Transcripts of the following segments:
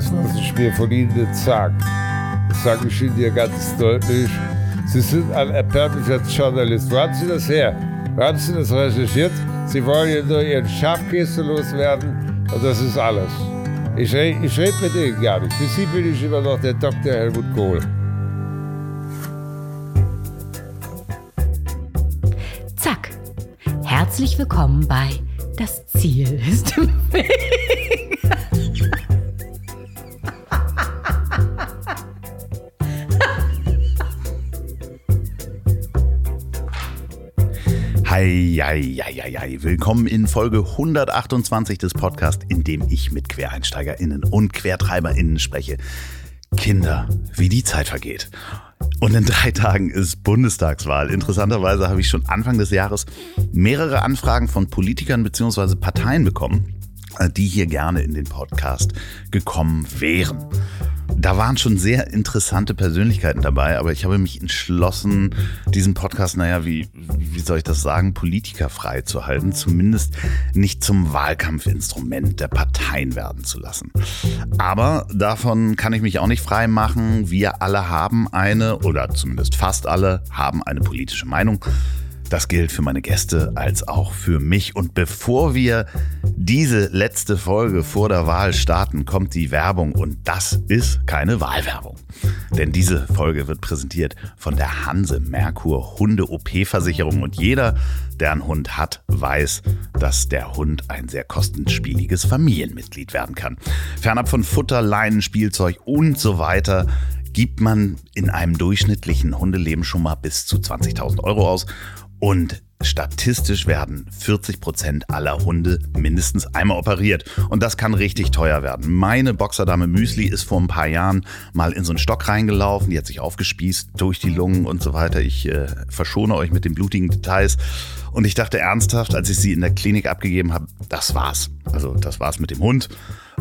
Das, was ich mir von Ihnen nicht sage, das sage ich Ihnen hier ganz deutlich. Sie sind ein erbärmlicher Journalist. Wo haben Sie das her? Wo haben Sie das recherchiert? Sie wollen ja nur Ihren Schafkäse loswerden und das ist alles. Ich, ich rede mit Ihnen gar nicht. Für Sie bin ich immer noch der Dr. Helmut Kohl. Zack. Herzlich willkommen bei Das Ziel ist im Weg. Hei, Willkommen in Folge 128 des Podcasts, in dem ich mit QuereinsteigerInnen und QuertreiberInnen spreche. Kinder, wie die Zeit vergeht. Und in drei Tagen ist Bundestagswahl. Interessanterweise habe ich schon Anfang des Jahres mehrere Anfragen von Politikern bzw. Parteien bekommen, die hier gerne in den Podcast gekommen wären da waren schon sehr interessante Persönlichkeiten dabei, aber ich habe mich entschlossen, diesen Podcast, naja, wie, wie soll ich das sagen, politikerfrei zu halten, zumindest nicht zum Wahlkampfinstrument der Parteien werden zu lassen. Aber davon kann ich mich auch nicht frei machen. Wir alle haben eine, oder zumindest fast alle, haben eine politische Meinung. Das gilt für meine Gäste als auch für mich. Und bevor wir diese letzte Folge vor der Wahl starten, kommt die Werbung. Und das ist keine Wahlwerbung. Denn diese Folge wird präsentiert von der Hanse Merkur Hunde OP-Versicherung. Und jeder, der einen Hund hat, weiß, dass der Hund ein sehr kostenspieliges Familienmitglied werden kann. Fernab von Futter, Leinen, Spielzeug und so weiter gibt man in einem durchschnittlichen Hundeleben schon mal bis zu 20.000 Euro aus. Und statistisch werden 40 Prozent aller Hunde mindestens einmal operiert. Und das kann richtig teuer werden. Meine Boxerdame Müsli ist vor ein paar Jahren mal in so einen Stock reingelaufen. Die hat sich aufgespießt durch die Lungen und so weiter. Ich äh, verschone euch mit den blutigen Details. Und ich dachte ernsthaft, als ich sie in der Klinik abgegeben habe, das war's. Also das war's mit dem Hund.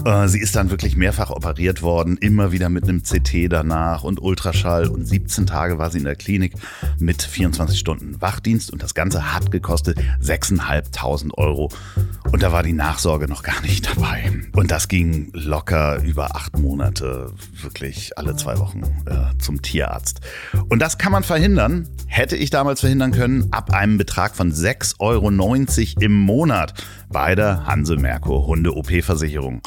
Äh, sie ist dann wirklich mehrfach operiert worden, immer wieder mit einem CT danach und Ultraschall. Und 17 Tage war sie in der Klinik mit 24 Stunden Wachdienst. Und das Ganze hat gekostet 6.500 Euro. Und da war die Nachsorge noch gar nicht dabei. Und das ging locker über acht Monate, wirklich alle zwei Wochen äh, zum Tierarzt. Und das kann man verhindern, hätte ich damals verhindern können, ab einem Betrag von 6,90 Euro im Monat bei der Hanse Merkur Hunde OP-Versicherung.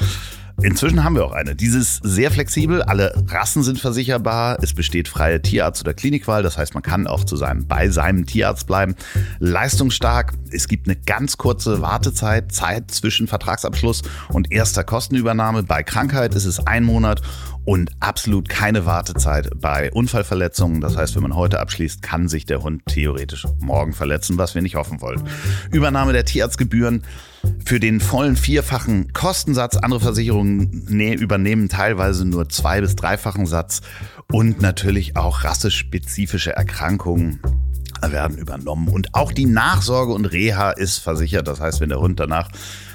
Inzwischen haben wir auch eine. Dieses sehr flexibel, alle Rassen sind versicherbar, es besteht freie Tierarzt- oder Klinikwahl, das heißt, man kann auch zu seinem, bei seinem Tierarzt bleiben. Leistungsstark, es gibt eine ganz kurze Wartezeit, Zeit zwischen Vertragsabschluss und erster Kostenübernahme. Bei Krankheit ist es ein Monat und absolut keine Wartezeit bei Unfallverletzungen. Das heißt, wenn man heute abschließt, kann sich der Hund theoretisch morgen verletzen, was wir nicht hoffen wollen. Übernahme der Tierarztgebühren für den vollen vierfachen Kostensatz. Andere Versicherungen ne, übernehmen teilweise nur zwei- bis dreifachen Satz und natürlich auch rassespezifische Erkrankungen werden übernommen. Und auch die Nachsorge und Reha ist versichert. Das heißt, wenn der Hund danach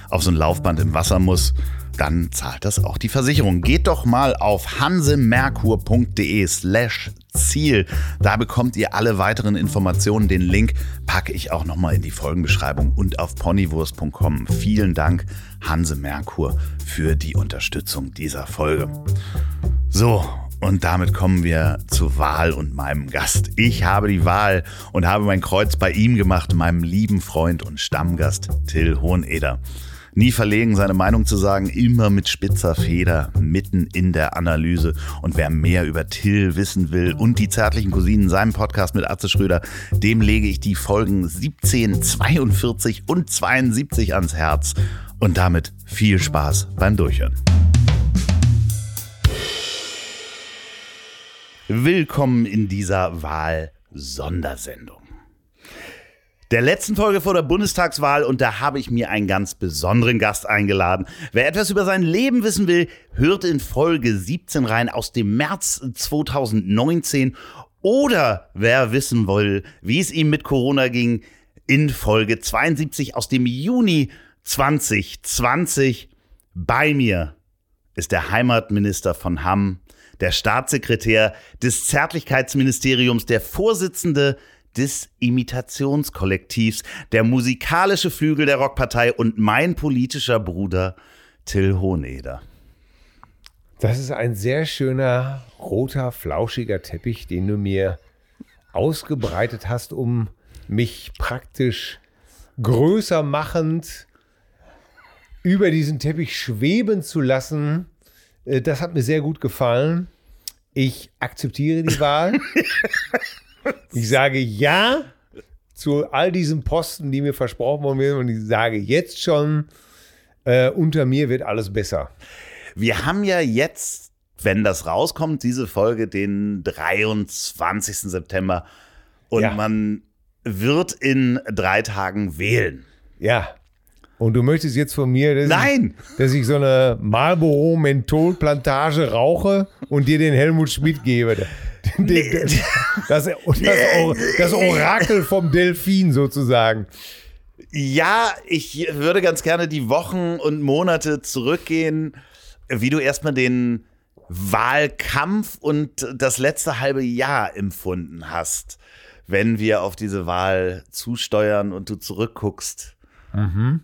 auf so ein Laufband im Wasser muss, dann zahlt das auch die Versicherung. Geht doch mal auf hansemerkur.de slash Ziel. Da bekommt ihr alle weiteren Informationen. Den Link packe ich auch nochmal in die Folgenbeschreibung und auf ponywurst.com. Vielen Dank, Hanse Merkur, für die Unterstützung dieser Folge. So, und damit kommen wir zur Wahl und meinem Gast. Ich habe die Wahl und habe mein Kreuz bei ihm gemacht, meinem lieben Freund und Stammgast Till Hoheneder. Nie verlegen, seine Meinung zu sagen, immer mit spitzer Feder, mitten in der Analyse. Und wer mehr über Till wissen will und die zärtlichen Cousinen, seinem Podcast mit Atze Schröder, dem lege ich die Folgen 17, 42 und 72 ans Herz. Und damit viel Spaß beim Durchhören. Willkommen in dieser Wahl-Sondersendung der letzten Folge vor der Bundestagswahl und da habe ich mir einen ganz besonderen Gast eingeladen. Wer etwas über sein Leben wissen will, hört in Folge 17 rein aus dem März 2019 oder wer wissen will, wie es ihm mit Corona ging, in Folge 72 aus dem Juni 2020. Bei mir ist der Heimatminister von Hamm, der Staatssekretär des Zärtlichkeitsministeriums, der Vorsitzende des Imitationskollektivs, der musikalische Flügel der Rockpartei und mein politischer Bruder Till Hohneder. Das ist ein sehr schöner, roter, flauschiger Teppich, den du mir ausgebreitet hast, um mich praktisch größer machend über diesen Teppich schweben zu lassen. Äh, Das hat mir sehr gut gefallen. Ich akzeptiere die Wahl. Ich sage ja zu all diesen Posten, die mir versprochen worden sind. Und ich sage jetzt schon, äh, unter mir wird alles besser. Wir haben ja jetzt, wenn das rauskommt, diese Folge den 23. September und Ja. man wird in drei Tagen wählen. Ja. Und du möchtest jetzt von mir, dass, Nein! Ich, dass ich so eine Marlboro-Menthol-Plantage rauche und dir den Helmut Schmidt gebe. Den, das, das, das Orakel vom Delfin sozusagen. Ja, ich würde ganz gerne die Wochen und Monate zurückgehen, wie du erstmal den Wahlkampf und das letzte halbe Jahr empfunden hast, wenn wir auf diese Wahl zusteuern und du zurückguckst,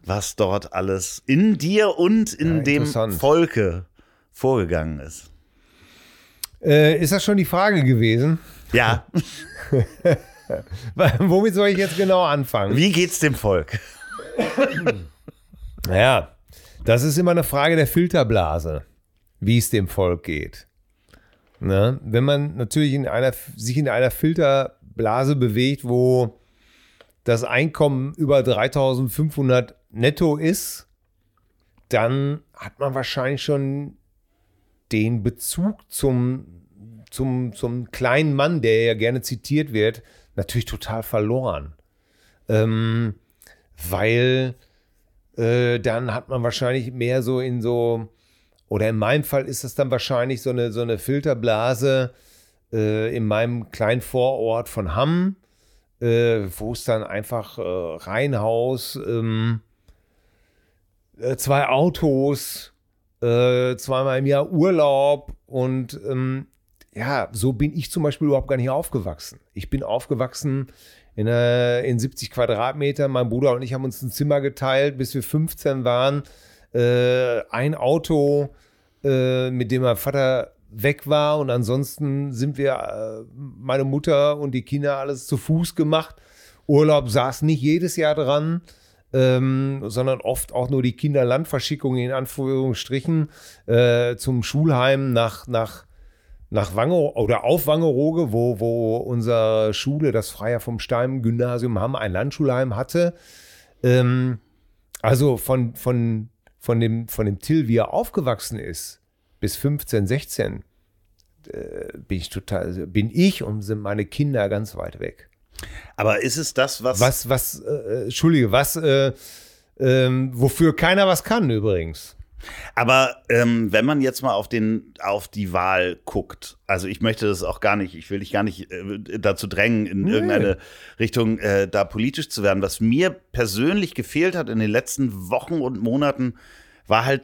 was dort alles in dir und in Ja, dem. Volke vorgegangen ist. Äh, ist das schon die Frage gewesen? Ja, Womit soll ich jetzt genau anfangen? wie geht's dem Volk? Naja, das ist immer eine Frage der Filterblase, wie es dem Volk geht. Ne? Wenn man natürlich in einer, sich in einer Filterblase bewegt, wo das Einkommen über 3500 netto ist, dann hat man wahrscheinlich schon den Bezug zum, zum, zum kleinen Mann, der ja gerne zitiert wird, natürlich total verloren. Ähm, weil äh, dann hat man wahrscheinlich mehr so in so, oder in meinem Fall ist das dann wahrscheinlich so eine, so eine Filterblase äh, in meinem kleinen Vorort von Hamm, äh, wo es dann einfach äh, Reihenhaus, ähm, äh, zwei Autos, äh, zweimal im Jahr Urlaub und ähm, ja, so bin ich zum Beispiel überhaupt gar nicht aufgewachsen. Ich bin aufgewachsen in, äh, in 70 Quadratmetern. Mein Bruder und ich haben uns ein Zimmer geteilt, bis wir 15 waren. Äh, ein Auto, äh, mit dem mein Vater weg war und ansonsten sind wir, äh, meine Mutter und die Kinder alles zu Fuß gemacht. Urlaub saß nicht jedes Jahr dran, ähm, sondern oft auch nur die Kinderlandverschickung in Anführungsstrichen äh, zum Schulheim nach, nach, nach Wange oder auf Wangerooge, wo, wo unsere Schule, das Freier vom Stein Gymnasium Hamm, ein Landschulheim hatte. Ähm, also von, von, von, dem, von dem Till, wie er aufgewachsen ist, bis 15, 16, äh, bin ich total, bin ich und sind meine Kinder ganz weit weg. Aber ist es das, was, Was, was, äh, Entschuldige, was, äh, ähm, wofür keiner was kann übrigens. Aber ähm, wenn man jetzt mal auf den auf die Wahl guckt, also ich möchte das auch gar nicht, ich will dich gar nicht äh, dazu drängen, in Nee. irgendeine Richtung äh, da politisch zu werden. Was mir persönlich gefehlt hat in den letzten Wochen und Monaten, war halt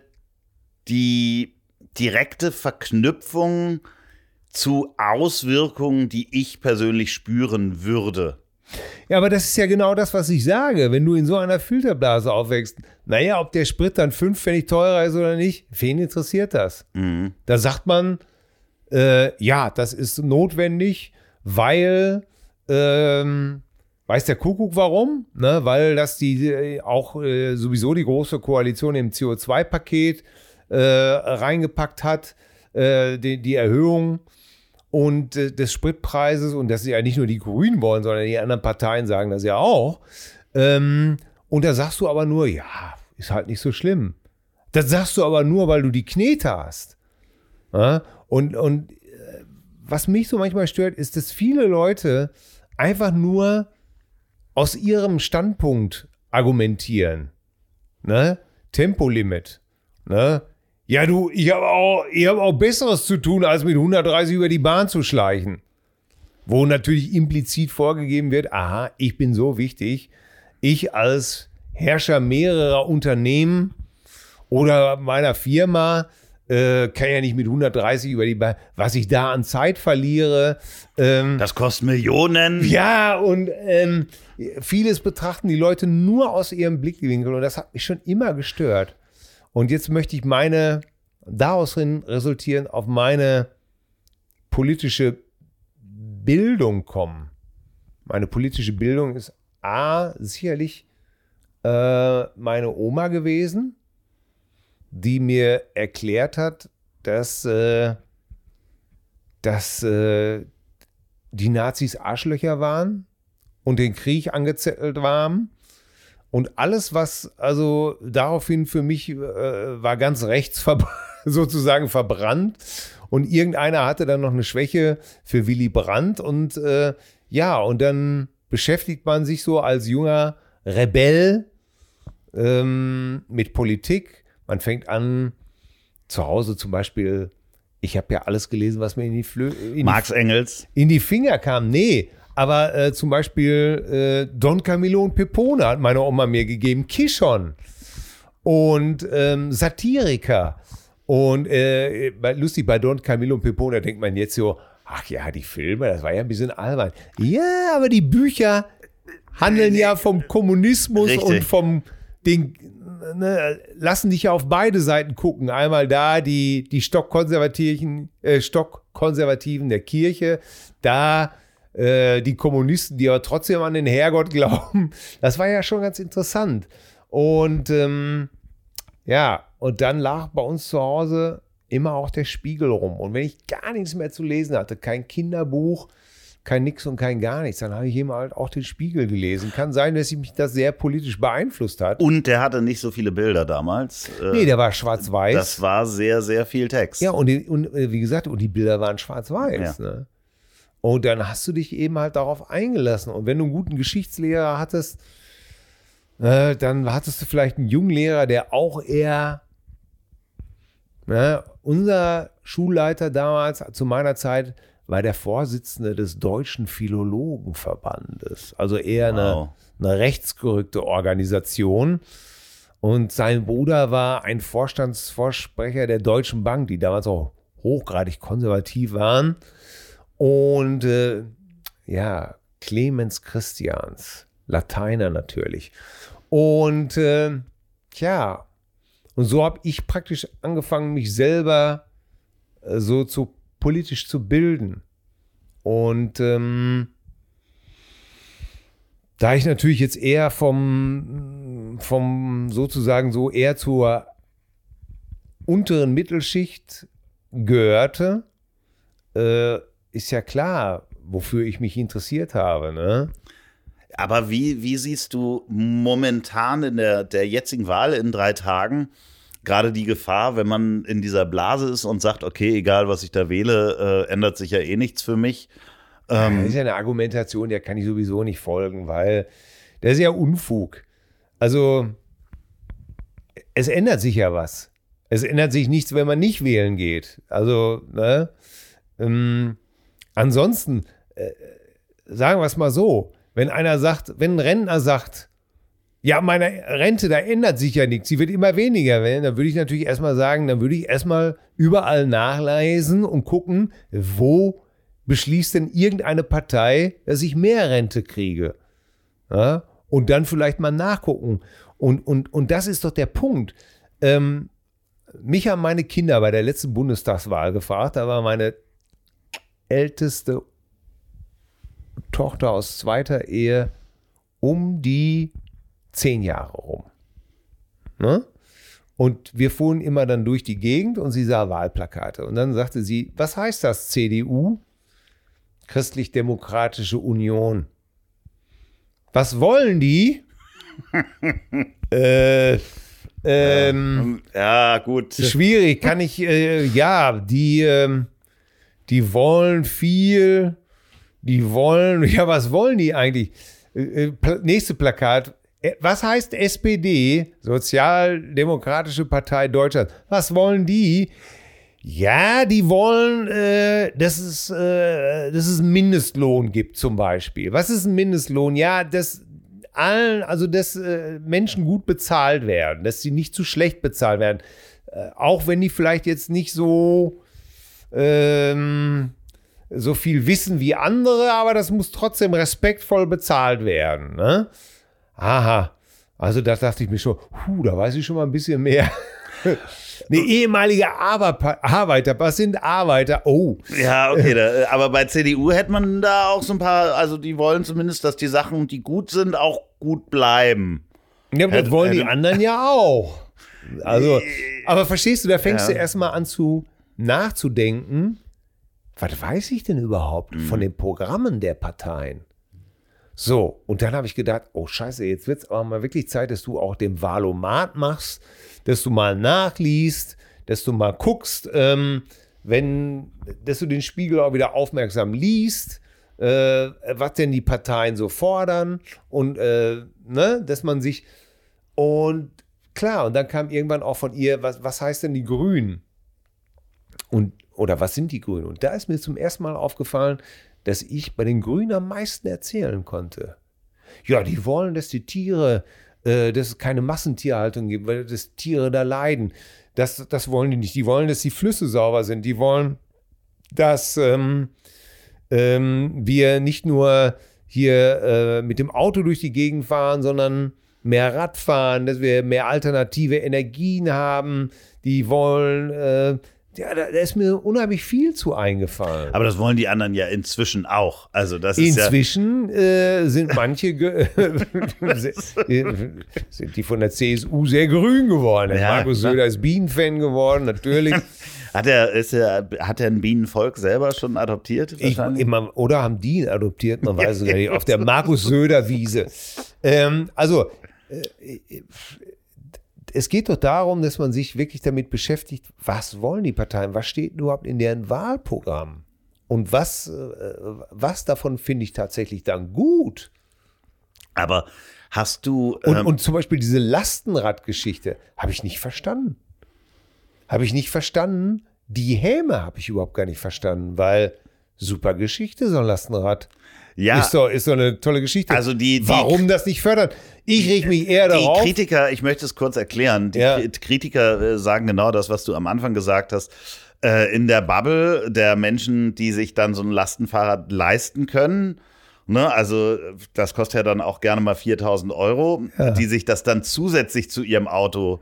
die direkte Verknüpfung zu Auswirkungen, die ich persönlich spüren würde. Ja, aber das ist ja genau das, was ich sage. Wenn du in so einer Filterblase aufwächst, naja, ob der Sprit dann fünf Pfennig teurer ist oder nicht, wen interessiert das? Da sagt man, äh, ja, das ist notwendig, weil, ähm, weiß der Kuckuck warum? Ne? Weil das die äh, auch äh, sowieso die große Koalition im CO2-Paket äh, reingepackt hat, äh, die, die Erhöhung und äh, des Spritpreises und das ist ja nicht nur die Grünen wollen, sondern die anderen Parteien sagen das ja auch. Ähm, und da sagst du aber nur, ja, ist halt nicht so schlimm. Das sagst du aber nur, weil du die Knete hast. Ja? Und, und äh, was mich so manchmal stört, ist, dass viele Leute einfach nur aus ihrem Standpunkt argumentieren. Ne? Tempolimit. Ne? Ja, du, ich habe auch, ich hab auch Besseres zu tun, als mit 130 über die Bahn zu schleichen. Wo natürlich implizit vorgegeben wird, aha, ich bin so wichtig, ich als Herrscher mehrerer Unternehmen oder meiner Firma äh, kann ja nicht mit 130 über die Bahn, was ich da an Zeit verliere. Ähm, Das kostet Millionen. ja, und ähm, vieles betrachten die Leute nur aus ihrem Blickwinkel und das hat mich schon immer gestört. Und jetzt möchte ich meine daraus resultieren auf meine politische Bildung kommen. Meine politische Bildung ist A, sicherlich äh, meine Oma gewesen, die mir erklärt hat, dass, äh, dass äh, die Nazis Arschlöcher waren und den Krieg angezettelt waren. Und alles, was also daraufhin für mich äh, war ganz rechts ver sozusagen verbrannt. Und irgendeiner hatte dann noch eine Schwäche für Willy Brandt. Und äh, ja, und dann beschäftigt man sich so als junger Rebell ähm, mit Politik. Man fängt an, zu Hause zum Beispiel, ich habe ja alles gelesen, was mir in die, Flö in Marx Engels. in die Finger kam. Nee, aber äh, zum Beispiel äh, Don Camillo und Pepone hat meine Oma mir gegeben, Kishon und ähm, Satiriker. Und äh, lustig, bei Don Camillo und Pepone denkt man jetzt so, ach ja, die Filme, das war ja ein bisschen albern. Ja, aber die Bücher handeln ja vom Kommunismus Richtig. und vom den, ne, lassen dich ja auf beide Seiten gucken. Einmal da die, die Stockkonservativen, äh, Stockkonservativen der Kirche, da äh, die Kommunisten, die aber trotzdem an den Herrgott glauben. Das war ja schon ganz interessant. Und ähm, ja, und dann lag bei uns zu Hause immer auch der Spiegel rum. Und wenn ich gar nichts mehr zu lesen hatte, kein Kinderbuch, kein Nix und kein gar nichts, dann habe ich eben halt auch den Spiegel gelesen. Kann sein, dass mich das sehr politisch beeinflusst hat. Und der hatte nicht so viele Bilder damals. Äh, Nee, der war schwarz-weiß. das war sehr, sehr viel Text. Ja, und, die, und äh, wie gesagt, und die Bilder waren schwarz-weiß. Ne? Und dann hast du dich eben halt darauf eingelassen. Und wenn du einen guten Geschichtslehrer hattest, äh, dann hattest du vielleicht einen jungen Lehrer, der auch eher, ne, unser Schulleiter damals, zu meiner Zeit, war der Vorsitzende des Deutschen Philologenverbandes. Also eher Wow. eine, eine rechtsgerückte Organisation. Und sein Bruder war ein Vorstandsvorsprecher der Deutschen Bank, die damals auch hochgradig konservativ waren. Und äh, ja, Clemens Christians, Lateiner natürlich. Und äh, ja, und so habe ich praktisch angefangen, mich selber äh, so zu politisch zu bilden. Und ähm, da ich natürlich jetzt eher vom, vom sozusagen so eher zur unteren Mittelschicht gehörte, äh, ist ja klar, wofür ich mich interessiert habe. Ne? Aber wie, wie siehst du momentan in der, der jetzigen Wahl in drei Tagen gerade die Gefahr, wenn man in dieser Blase ist und sagt, okay, egal was ich da wähle, äh, ändert sich ja eh nichts für mich. Das Ähm, ist ja eine Argumentation, der kann ich sowieso nicht folgen, weil das ist ja Unfug. Also, es ändert sich ja was. Es ändert sich nichts, wenn man nicht wählen geht. Also, ne? Ähm, ansonsten, äh, sagen wir es mal so, wenn einer sagt, wenn ein Rentner sagt, ja, meine Rente, da ändert sich ja nichts, sie wird immer weniger werden, dann würde ich natürlich erstmal sagen, dann würde ich erstmal überall nachlesen und gucken, wo beschließt denn irgendeine Partei, dass ich mehr Rente kriege. Ja? Und dann vielleicht mal nachgucken. Und, und, und das ist doch der Punkt. Ähm, mich haben meine Kinder bei der letzten Bundestagswahl gefragt, da war meine älteste Tochter aus zweiter Ehe um die zehn Jahre rum. Ne? Und wir fuhren immer dann durch die Gegend und sie sah Wahlplakate. Und dann sagte sie, was heißt das CDU? Christlich-Demokratische Union. Was wollen die? äh, ähm, ja, gut. Schwierig, kann ich, äh, ja, die, ähm, die wollen viel, die wollen, ja, was wollen die eigentlich? Äh, äh, nächste Plakat. Äh, Was heißt SPD, Sozialdemokratische Partei Deutschlands? Was wollen die? Ja, die wollen, äh, dass, es, äh, dass es einen Mindestlohn gibt, zum Beispiel. Was ist ein Mindestlohn? Ja, dass allen, also dass äh, Menschen gut bezahlt werden, dass sie nicht zu schlecht bezahlt werden. Auch wenn die vielleicht jetzt nicht so, ähm, so viel wissen wie andere, aber das muss trotzdem respektvoll bezahlt werden. Ne? Aha, also da dachte ich mir schon, puh, da weiß ich schon mal ein bisschen mehr. Eine ehemalige Arbeiter, Arbeiter, was sind Arbeiter? Oh. Ja, okay, da, aber bei CDU hätte man da auch so ein paar, also die wollen zumindest, dass die Sachen, die gut sind, auch gut bleiben. Ja, aber das wollen die anderen ja auch. Also, aber verstehst du, da fängst Ja. du erstmal an zu nachzudenken, was weiß ich denn überhaupt Mhm. von den Programmen der Parteien? So, und dann habe ich gedacht, oh scheiße, jetzt wird es aber mal wirklich Zeit, dass du auch den Valomat machst, dass du mal nachliest, dass du mal guckst, ähm, wenn, dass du den Spiegel auch wieder aufmerksam liest, äh, was denn die Parteien so fordern und äh, ne, dass man sich und klar, und dann kam irgendwann auch von ihr, was, was heißt denn die Grünen? Und, oder was sind die Grünen? Und da ist mir zum ersten Mal aufgefallen, dass ich bei den Grünen am meisten erzählen konnte. Ja, die wollen, dass die Tiere, äh, dass es keine Massentierhaltung gibt, weil das Tiere da leiden. Das, das wollen die nicht. Die wollen, dass die Flüsse sauber sind. Die wollen, dass ähm, ähm, wir nicht nur hier äh, mit dem Auto durch die Gegend fahren, sondern mehr Rad fahren, dass wir mehr alternative Energien haben. Die wollen, äh, ja, da, da ist mir unheimlich viel zu eingefallen. Aber das wollen die anderen ja inzwischen auch. Also das ist ja, Inzwischen äh, sind manche sind die von der CSU sehr grün geworden. Ja, Markus klar. Söder ist Bienenfan geworden, natürlich. hat er, ist er, hat er ein Bienenvolk selber schon adoptiert? Ich, immer, oder haben die ihn adoptiert, man weiß es gar nicht, auf der Markus Söder Wiese. Ähm, also, äh, es geht doch darum, dass man sich wirklich damit beschäftigt, was wollen die Parteien, was steht überhaupt in deren Wahlprogramm und was, äh, was davon finde ich tatsächlich dann gut. Aber hast du. Und, ähm, und zum Beispiel diese Lastenradgeschichte habe ich nicht verstanden. Habe ich nicht verstanden. Die Häme habe ich überhaupt gar nicht verstanden, weil super Geschichte, so ein Lastenrad. Ja, Ist, doch, ist doch eine tolle Geschichte. Also die- die- Warum das nicht fördern? Ich reg mich eher die darauf. Kritiker, ich möchte es kurz erklären, die Ja. Kri- Kritiker äh, sagen genau das, was du am Anfang gesagt hast. Äh, in der Bubble der Menschen, die sich dann so ein Lastenfahrrad leisten können, ne, also das kostet ja dann auch gerne mal 4000 Euro, die sich das dann zusätzlich zu ihrem Auto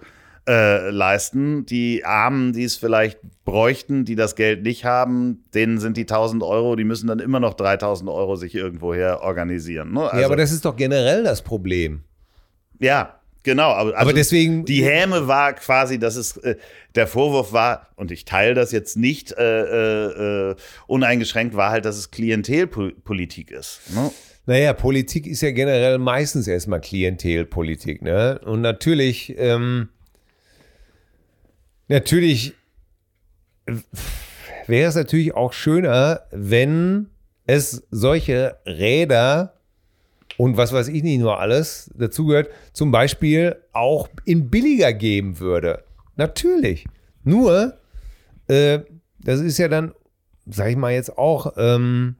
äh, leisten. Die Armen, die es vielleicht bräuchten, die das Geld nicht haben, denen sind die 1000 Euro, die müssen dann immer noch 3000 Euro sich irgendwoher organisieren. Ne? Also, ja, aber das ist doch generell das Problem. ja, genau. Aber, also Aber deswegen- Die Häme war quasi, dass es, äh, der Vorwurf war, und ich teile das jetzt nicht äh, äh, uneingeschränkt, war halt, dass es Klientelpolitik ist. Ne? Naja, Politik ist ja generell meistens erstmal Klientelpolitik. Ne? Und natürlich, ähm, natürlich wäre es natürlich auch schöner, wenn es solche Räder und was weiß ich nicht nur alles dazugehört, zum Beispiel auch in billiger geben würde. Natürlich. Nur, äh, das ist ja dann, sag ich mal jetzt auch, ähm,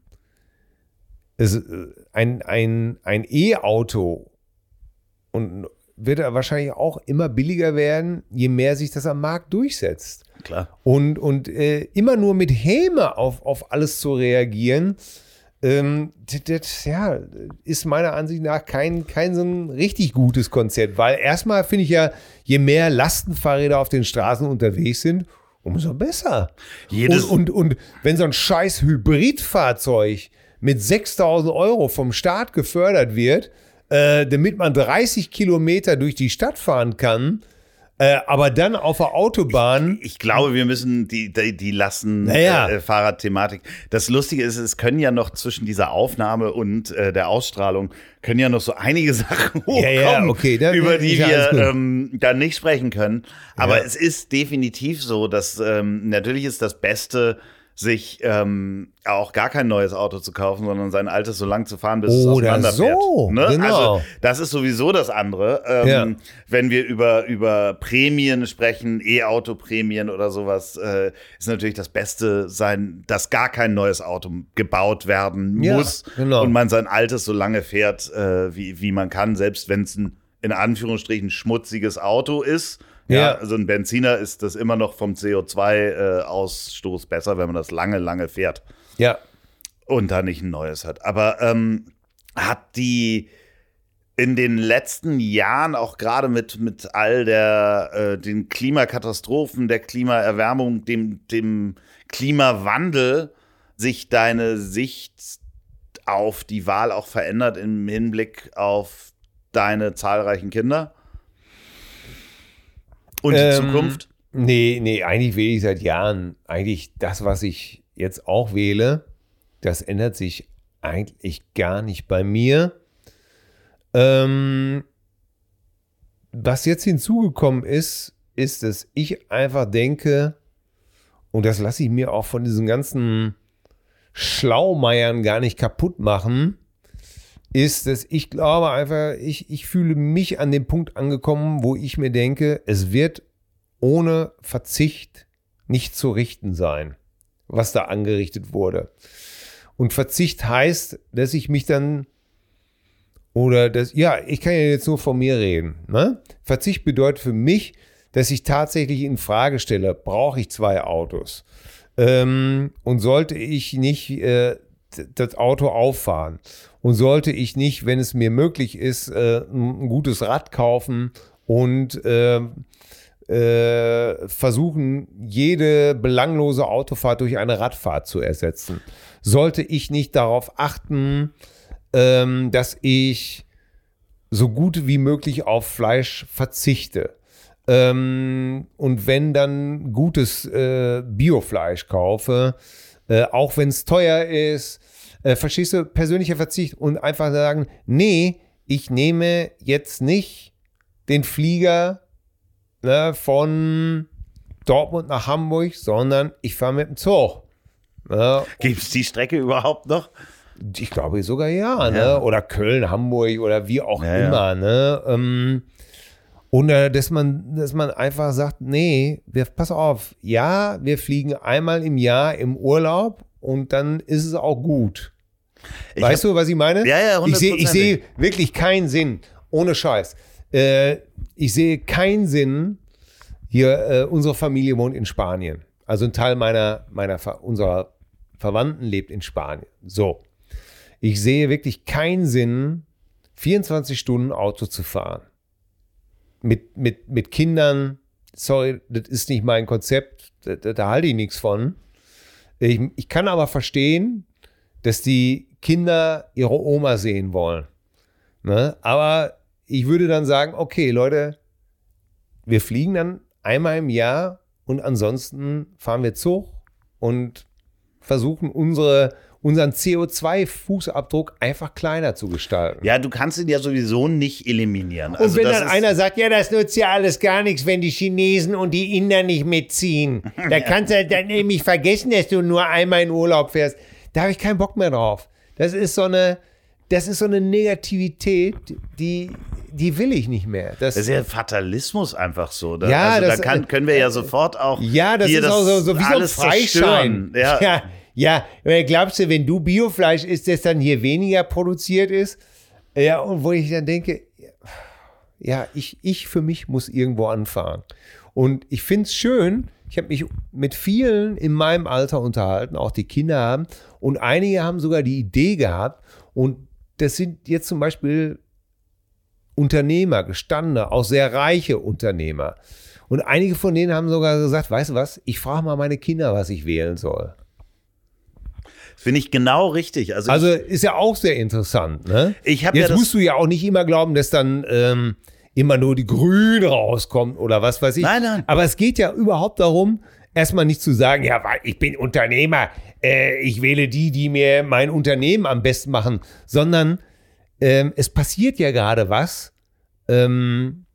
es, äh, ein, ein, ein E-Auto und wird er wahrscheinlich auch immer billiger werden, je mehr sich das am Markt durchsetzt. Klar. Und, und äh, immer nur mit Häme auf, auf alles zu reagieren, ähm, das, das, ja, ist meiner Ansicht nach kein, kein so ein richtig gutes Konzept. Weil erstmal finde ich ja, je mehr Lastenfahrräder auf den Straßen unterwegs sind, umso besser. Jedes- und, und, und wenn so ein scheiß Hybridfahrzeug mit 6000 Euro vom Staat gefördert wird, äh, damit man 30 Kilometer durch die Stadt fahren kann, äh, aber dann auf der Autobahn. Ich glaube, wir müssen die, die, die lassen Naja. äh, Fahrradthematik. Das Lustige ist, es können ja noch zwischen dieser Aufnahme und äh, der Ausstrahlung können ja noch so einige Sachen hochkommen, Ja, ja, okay, dann über die wir ähm, dann nicht sprechen können. Aber Ja. es ist definitiv so, dass ähm, natürlich ist das Beste, sich ähm, auch gar kein neues Auto zu kaufen, sondern sein altes so lang zu fahren, bis es Oder auseinanderfährt. so, ne? genau. Also das ist sowieso das andere. Ähm, Ja. Wenn wir über, über Prämien sprechen, E-Auto-Prämien oder sowas, äh, ist natürlich das Beste sein, dass gar kein neues Auto gebaut werden Ja, muss genau. und man sein altes so lange fährt, äh, wie, wie man kann, selbst wenn es ein in Anführungsstrichen schmutziges Auto ist. Ja, Ja. also ein Benziner ist das immer noch vom CO2-Ausstoß besser, wenn man das lange, lange fährt Ja, und da nicht ein neues hat. Aber ähm, hat die, in den letzten Jahren, auch gerade mit, mit all der, äh, den Klimakatastrophen, der Klimaerwärmung, dem, dem Klimawandel, sich deine Sicht auf die Wahl auch verändert im Hinblick auf deine zahlreichen Kinder? Und die Ähm, Zukunft? Nee, nee, eigentlich wähle ich seit Jahren eigentlich das, was ich jetzt auch wähle. Das ändert sich eigentlich gar nicht bei mir. Ähm, was jetzt hinzugekommen ist, ist, dass ich einfach denke, und das lasse ich mir auch von diesen ganzen Schlaumeiern gar nicht kaputt machen, ist, dass ich glaube einfach, ich, ich fühle mich an dem Punkt angekommen, wo ich mir denke, es wird ohne Verzicht nicht zu richten sein, was da angerichtet wurde. Und Verzicht heißt, dass ich mich dann oder das, ja, ich kann ja jetzt nur von mir reden. Ne? Verzicht bedeutet für mich, dass ich tatsächlich in Frage stelle, brauche ich zwei Autos? Ähm, und sollte ich nicht äh, das Auto auffahren? Und sollte ich nicht, wenn es mir möglich ist, äh, ein gutes Rad kaufen und äh, äh, versuchen, jede belanglose Autofahrt durch eine Radfahrt zu ersetzen? Sollte ich nicht darauf achten, ähm, dass ich so gut wie möglich auf Fleisch verzichte. Ähm, und wenn dann gutes äh, Biofleisch kaufe, äh, auch wenn es teuer ist, äh, verstehst du, persönlicher Verzicht und einfach sagen, nee, ich nehme jetzt nicht den Flieger ne, von Dortmund nach Hamburg, sondern ich fahre mit dem Zug. Ne, Gibt es die Strecke überhaupt noch? ich glaube sogar ja, ne? Ja. Oder Köln, Hamburg oder wie auch Ja, ja. immer, ne? Ähm, und äh, dass man, dass man einfach sagt, nee, wir, pass auf, ja, wir fliegen einmal im Jahr im Urlaub und dann ist es auch gut. Ich weißt du, was ich meine? Ja, ja, Ich sehe ich sehe hundertprozentig. wirklich keinen Sinn, ohne Scheiß. Äh, ich sehe keinen Sinn, hier, äh, unsere Familie wohnt in Spanien. Also ein Teil meiner, meiner unserer Verwandten lebt in Spanien. So. Ich sehe wirklich keinen Sinn, 24 Stunden Auto zu fahren. Mit, mit, mit Kindern, sorry, das ist nicht mein Konzept, da, da, halte ich nichts von. Ich, ich kann aber verstehen, dass die Kinder ihre Oma sehen wollen. Ne? Aber ich würde dann sagen, okay, Leute, wir fliegen dann einmal im Jahr und ansonsten fahren wir Zug und versuchen unsere, unseren CO2-Fußabdruck einfach kleiner zu gestalten. Ja, du kannst ihn ja sowieso nicht eliminieren. Und Also wenn das dann einer sagt, ja, das nützt ja alles gar nichts, wenn die Chinesen und die Inder nicht mitziehen. Da kannst du dann nämlich vergessen, dass du nur einmal in Urlaub fährst. Da habe ich keinen Bock mehr drauf. Das ist so eine, das ist so eine Negativität, die, die will ich nicht mehr. Das, Das ist ja Fatalismus einfach so. Da, Ja, also das- da kann, können wir ja sofort auch. ja, das ist auch so, so wie so ein Freischein. Ja. ja, ja. Weil Glaubst du, wenn du Biofleisch isst, das dann hier weniger produziert ist? Ja, und wo ich dann denke, ja, ich, ich für mich muss irgendwo anfahren. Und ich finde es schön, ich habe mich mit vielen in meinem Alter unterhalten, auch die Kinder haben, und einige haben sogar die Idee gehabt, und das sind jetzt zum Beispiel Unternehmer, gestandene, auch sehr reiche Unternehmer. Und einige von denen haben sogar gesagt, weißt du was, ich frage mal meine Kinder, was ich wählen soll. Finde ich genau richtig. Also, Also ist ja auch sehr interessant. Ne? Ich ja Jetzt das- musst du ja auch nicht immer glauben, dass dann ähm, immer nur die Grüne rauskommt oder was weiß ich. Nein, nein. Aber es geht ja überhaupt darum, erstmal nicht zu sagen, ja, weil ich bin Unternehmer, äh, ich wähle die, die mir mein Unternehmen am besten machen, sondern ähm, es passiert ja gerade was. Ähm,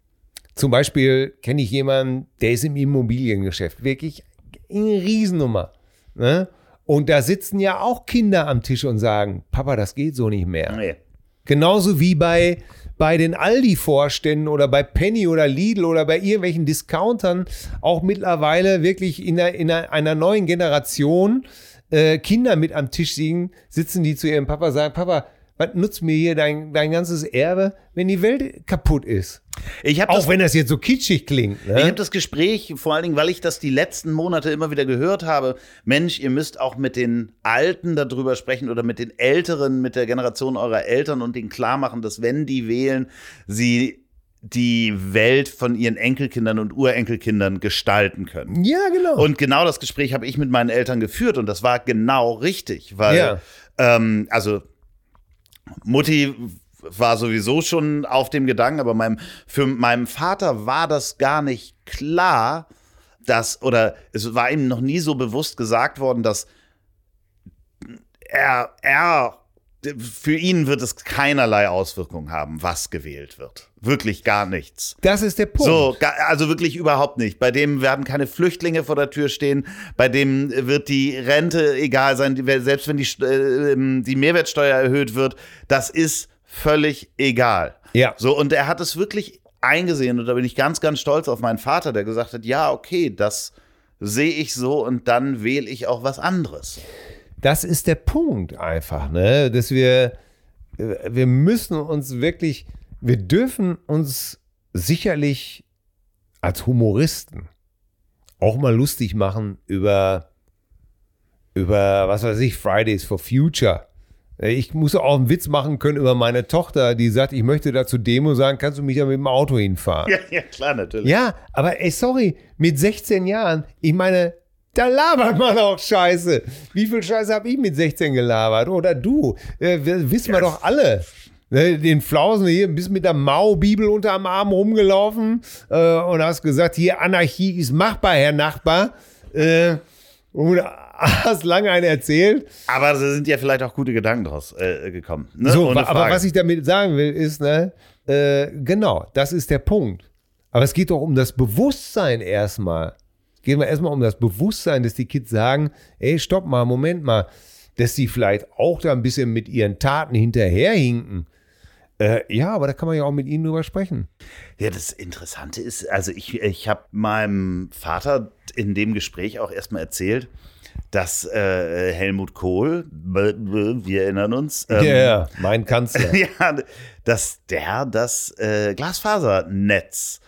zum Beispiel kenne ich jemanden, der ist im Immobiliengeschäft, wirklich eine Riesennummer. Ne? Und da sitzen ja auch Kinder am Tisch und sagen, Papa, das geht so nicht mehr. nee. Genauso wie bei, bei den Aldi-Vorständen oder bei Penny oder Lidl oder bei irgendwelchen Discountern auch mittlerweile wirklich in einer, in einer, neuen Generation äh, Kinder mit am Tisch sitzen, sitzen, die zu ihrem Papa sagen, Papa, was nutzt mir hier dein, dein ganzes Erbe, wenn die Welt kaputt ist? Ich habe Auch das, wenn das jetzt so kitschig klingt. ich Ne? hab das Gespräch, vor allen Dingen, weil ich das die letzten Monate immer wieder gehört habe. Mensch, ihr müsst auch mit den Alten darüber sprechen oder mit den Älteren, mit der Generation eurer Eltern und denen klar machen, dass wenn die wählen, sie die Welt von ihren Enkelkindern und Urenkelkindern gestalten können. Ja, genau. Und genau das Gespräch habe ich mit meinen Eltern geführt und das war genau richtig, weil, Ja. ähm, also Mutti war sowieso schon auf dem Gedanken, aber meinem, für meinem Vater war das gar nicht klar, dass, oder es war ihm noch nie so bewusst gesagt worden, dass er, er, für ihn wird es keinerlei Auswirkungen haben, was gewählt wird. Wirklich gar nichts. das ist der Punkt. So, also wirklich überhaupt nicht. Bei dem werden keine Flüchtlinge vor der Tür stehen. Bei dem wird die Rente egal sein, selbst wenn die, äh, ähm, die Mehrwertsteuer erhöht wird. Das ist völlig egal. Ja. So, und er hat es wirklich eingesehen und da bin ich ganz, ganz stolz auf meinen Vater, der gesagt hat, ja, okay, das sehe ich so und dann wähle ich auch was anderes. Das ist der Punkt einfach, ne? dass wir, äh, wir müssen uns wirklich, wir dürfen uns sicherlich als Humoristen auch mal lustig machen über, über, was weiß ich, Fridays for Future. Ich muss auch einen Witz machen können über meine Tochter, die sagt, ich möchte da zur Demo sagen, kannst du mich da mit dem Auto hinfahren? Ja, ja klar, natürlich. Ja, aber ey, sorry, mit 16 Jahren, ich meine, da labert man auch Scheiße. Wie viel Scheiße habe ich mit 16 gelabert? Oder du? Äh, wissen wir doch alle. Ne, Den Flausen hier, bist mit der Mao-Bibel unterm Arm rumgelaufen äh, und hast gesagt, hier Anarchie ist machbar, Herr Nachbar. Äh, und hast lange einen erzählt. Aber da sind ja vielleicht auch gute Gedanken draus äh, gekommen. Ne? So, Ohne aber Frage. was ich damit sagen will, ist, ne, äh, genau, das ist der Punkt. Aber es geht doch um das Bewusstsein erstmal. Geht mal erstmal um das Bewusstsein, dass die Kids sagen, ey, stopp mal, Moment mal, dass sie vielleicht auch da ein bisschen mit ihren Taten hinterherhinken. Äh, ja, aber da kann man ja auch mit ihnen drüber sprechen. Ja, das Interessante ist, also ich, ich habe meinem Vater in dem Gespräch auch erstmal erzählt, dass äh, Helmut Kohl, wir erinnern uns, ähm, ja, mein Kanzler. ja, dass der das äh, Glasfasernetz, w-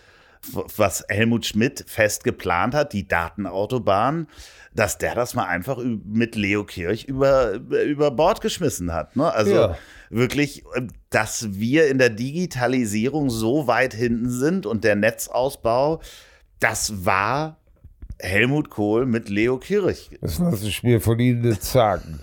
was Helmut Schmidt fest geplant hat, die Datenautobahn, dass der das mal einfach mit Leo Kirch über, über Bord geschmissen hat. Ne? Also Ja. wirklich, äh, dass wir in der Digitalisierung so weit hinten sind und der Netzausbau, das war Helmut Kohl mit Leo Kirch. Das lasse ich mir von Ihnen nicht sagen.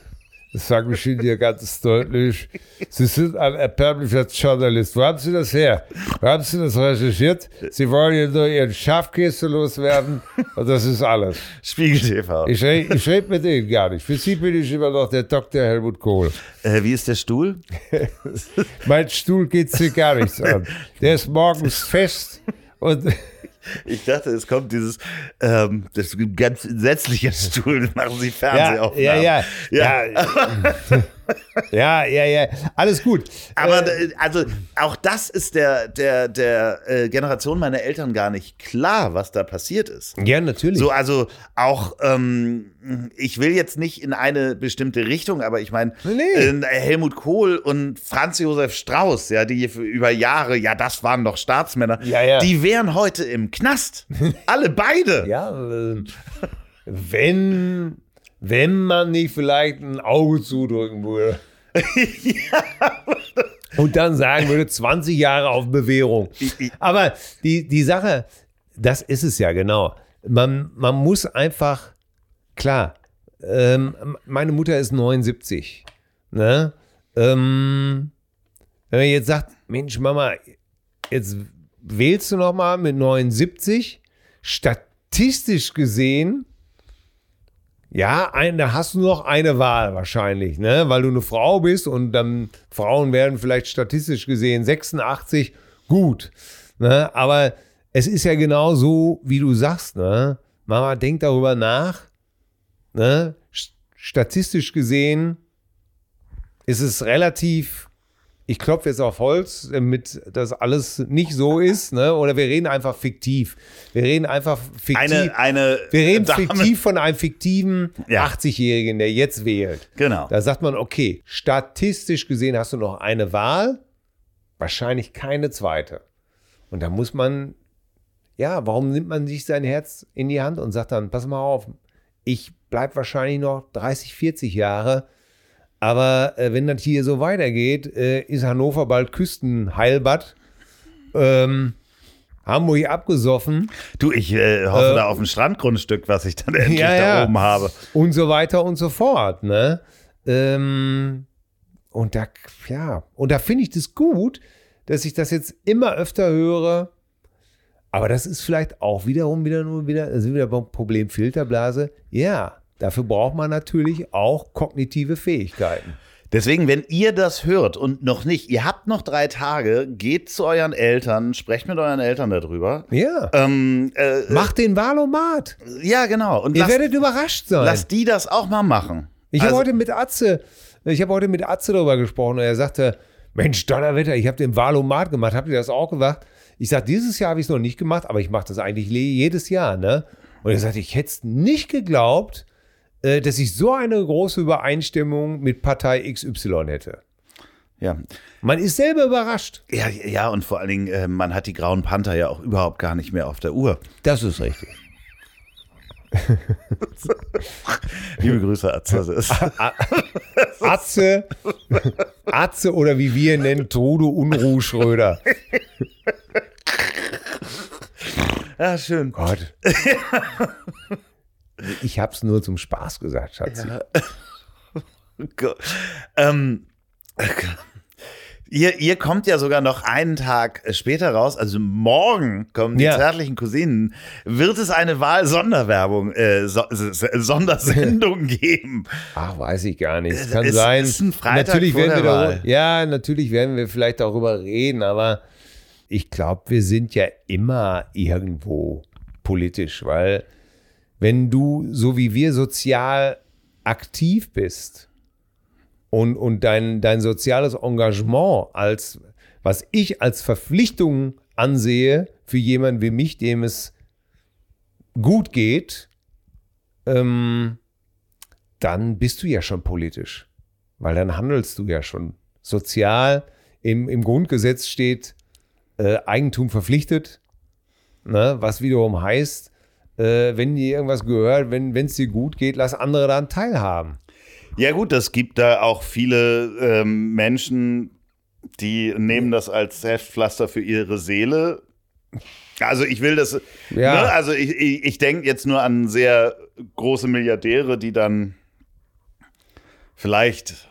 Das sage ich Ihnen hier ganz deutlich. Sie sind ein erbärmlicher Journalist. Wo haben Sie das her? Wo haben Sie das recherchiert? Sie wollen hier nur Ihren Schafkäse loswerden und das ist alles. Spiegel TV. Ich, ich rede mit Ihnen gar nicht. Für Sie bin ich immer noch der Dr. Helmut Kohl. Äh, wie ist der Stuhl? Mein Stuhl geht Sie gar nichts an. Der ist morgens fest und Ich dachte, es kommt dieses ähm, das ganz entsetzlicher Stuhl, machen Sie Fernsehaufnahmen. ja, ja, Ja. ja, ja, ja, ja, alles gut. Aber Äh, äh, also auch das ist der, der, der äh, Generation meiner Eltern gar nicht klar, was da passiert ist. ja, natürlich. So, also auch, ähm, ich will jetzt nicht in eine bestimmte Richtung, aber ich meine, Nee. äh, Helmut Kohl und Franz Josef Strauß, ja, die über Jahre, ja, das waren doch Staatsmänner, Ja, ja. die wären heute im Knast. Alle beide. Ja, äh, wenn, wenn man nicht vielleicht ein Auge zudrücken würde. Und dann sagen würde, 20 Jahre auf Bewährung. Aber die, die Sache, das ist es ja genau. Man, man muss einfach, klar, ähm, meine Mutter ist 79. Ne? Ähm, wenn man jetzt sagt, Mensch, Mama, jetzt wählst du noch mal mit 79, statistisch gesehen, ja, ein, da hast du noch eine Wahl wahrscheinlich, ne? weil du eine Frau bist und dann Frauen werden vielleicht statistisch gesehen 86, gut. Ne? Aber es ist ja genau so, wie du sagst, ne? Mama, denk darüber nach. Ne? St- Statistisch gesehen ist es relativ, ich klopfe jetzt auf Holz, damit das alles nicht so ist, ne? oder wir reden einfach fiktiv. Wir reden einfach fiktiv. Eine, eine wir reden Dame. fiktiv von einem fiktiven Ja. 80-Jährigen, der jetzt wählt. Genau. Da sagt man, okay, statistisch gesehen hast du noch eine Wahl, wahrscheinlich keine zweite. Und da muss man, ja, warum nimmt man sich sein Herz in die Hand und sagt dann, pass mal auf, ich bleibe wahrscheinlich noch 30, 40 Jahre, aber äh, wenn das hier so weitergeht, äh, ist Hannover bald Küstenheilbad. Ähm, Hamburg abgesoffen. Du, ich äh, hoffe Äh, da auf ein Strandgrundstück, was ich dann endlich Ja, da ja. oben habe. und so weiter und so fort. Ne? Ähm, und da, ja, und da finde ich das gut, dass ich das jetzt immer öfter höre. Aber das ist vielleicht auch wiederum wieder nur wieder, also wieder Problem Filterblase. Ja, dafür braucht man natürlich auch kognitive Fähigkeiten. Deswegen, wenn ihr das hört und noch nicht, ihr habt noch drei Tage, geht zu euren Eltern, sprecht mit euren Eltern darüber. Ja. Ähm, äh, Macht den Valomat. ja, genau. Und Ihr lasst, werdet überrascht sein. lasst die das auch mal machen. Ich Also- habe heute mit Atze, ich habe heute mit Atze darüber gesprochen und er sagte, Mensch, Donnerwetter, ich habe den Valomat gemacht. Habt ihr das auch gemacht? Ich sage, dieses Jahr habe ich es noch nicht gemacht, aber ich mache das eigentlich jedes Jahr. Ne? Und er sagte, ich hätte es nicht geglaubt, äh, dass ich so eine große Übereinstimmung mit Partei XY hätte. Ja. Man ist selber überrascht. Ja, ja, und vor allen Dingen, äh, man hat die grauen Panther ja auch überhaupt gar nicht mehr auf der Uhr. Das ist richtig. Liebe Grüße, Atze. Atze, Atze oder wie wir ihn nennen, Trude Unruh Schröder. ja, schön. Gott. Ich habe es nur zum Spaß gesagt, Schatz. Go- Ähm, ihr, ihr kommt ja sogar noch einen Tag später raus, also morgen kommen die Ja. zärtlichen Cousinen. Wird es eine Wahl-Sonderwerbung, äh, so, Sondersendung geben? Ach, weiß ich gar nicht. Es Kann ist- sein. ist ein Freitag natürlich vor werden wir Wahl. Ja, natürlich werden wir vielleicht darüber reden, aber ich glaube, wir sind ja immer irgendwo politisch, weil wenn du so wie wir sozial aktiv bist und, und dein, dein soziales Engagement als, was ich als Verpflichtung ansehe für jemanden wie mich, dem es gut geht, ähm, dann bist du ja schon politisch. Weil dann handelst du ja schon sozial. Im, im Grundgesetz steht äh, Eigentum verpflichtet, ne? was wiederum heißt, äh, wenn dir irgendwas gehört, wenn es dir gut geht, lass andere daran teilhaben. Ja gut, es gibt da auch viele ähm, Menschen, die nehmen das als Heftpflaster für ihre Seele. Also ich will das, Ja. ne? also ich, ich, ich denke jetzt nur an sehr große Milliardäre, die dann vielleicht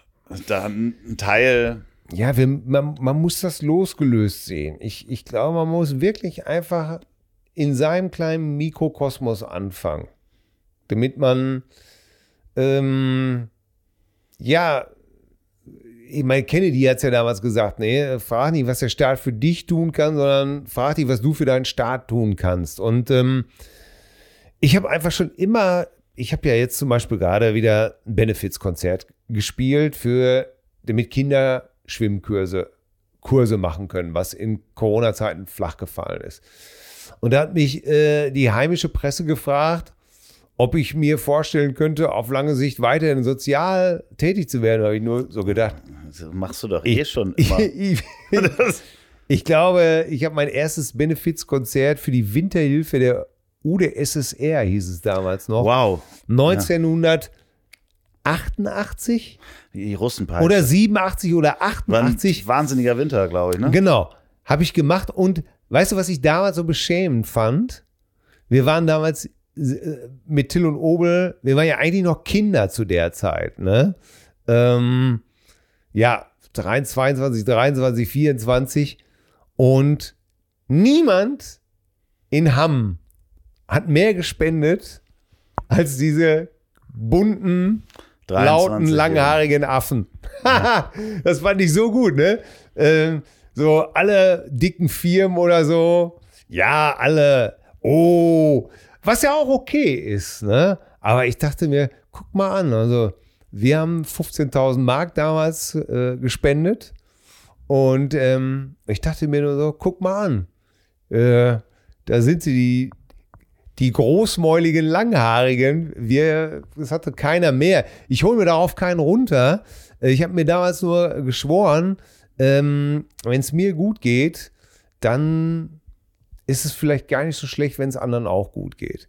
dann einen Teil Ja, wir, man, man muss das losgelöst sehen. Ich, ich glaube, man muss wirklich einfach in seinem kleinen Mikrokosmos anfangen, damit man, ähm, ja, ich meine, Kennedy hat es ja damals gesagt, nee, frag nicht, was der Staat für dich tun kann, sondern frag dich, was du für deinen Staat tun kannst. Und ähm, ich habe einfach schon immer, ich habe ja jetzt zum Beispiel gerade wieder ein Benefizkonzert gespielt für, damit Kinder Schwimmkurse Kurse machen können, was in Corona-Zeiten flach gefallen ist. Und da hat mich äh, die heimische Presse gefragt, ob ich mir vorstellen könnte, auf lange Sicht weiterhin sozial tätig zu werden. Da habe ich nur so gedacht, das machst du doch eh schon ich, immer. ich, ich glaube, ich habe mein erstes Benefizkonzert für die Winterhilfe der UdSSR, hieß es damals noch. wow, 1988 die Russenpeitsche. oder 87 oder War ein 88. wahnsinniger Winter, glaube ich, ne? Genau. Habe ich gemacht und weißt du, was ich damals so beschämend fand? Wir waren damals äh, mit Till und Obel, wir waren ja eigentlich noch Kinder zu der Zeit, ne? Ähm, ja, 23, 23, 24 und niemand in Hamm hat mehr gespendet als diese bunten, 23, lauten, langhaarigen Affen. das fand ich so gut, ne? Ähm, so alle dicken Firmen oder so. Ja, alle. Oh, was ja auch okay ist, ne? Aber ich dachte mir, guck mal an, also wir haben 15.000 Mark damals äh, gespendet und ähm, ich dachte mir nur so, guck mal an, äh, da sind sie die, die großmäuligen Langhaarigen, wir, das hatte keiner mehr. Ich hole mir darauf keinen runter. Ich habe mir damals nur geschworen, ähm, wenn es mir gut geht, dann ist es vielleicht gar nicht so schlecht, wenn es anderen auch gut geht.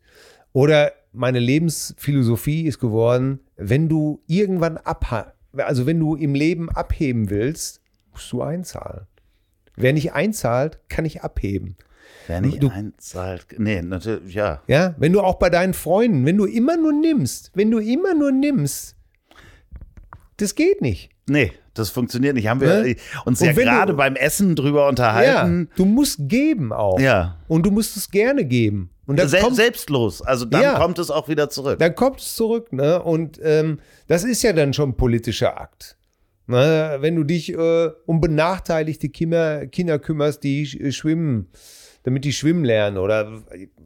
Oder meine Lebensphilosophie ist geworden, wenn du irgendwann abha also wenn du im Leben abheben willst, musst du einzahlen. Wer nicht einzahlt, kann nicht abheben. Wer nicht Du- einzahlt. Nee, natürlich, ja. Ja, wenn du auch bei deinen Freunden, wenn du immer nur nimmst, wenn du immer nur nimmst, das geht nicht. Nee, das funktioniert nicht. Haben wir Ne? uns Und ja gerade beim Essen drüber unterhalten. Ja, du musst geben auch. Ja. Und du musst es gerne geben. Und dann Sel kommt, selbstlos. Also dann Ja. kommt es auch wieder zurück. dann kommt es zurück. Ne? Und ähm, das ist ja dann schon ein politischer Akt. Ne? Wenn du dich äh, um benachteiligte Kinder, Kinder kümmerst, die sch- schwimmen, damit die schwimmen lernen. Oder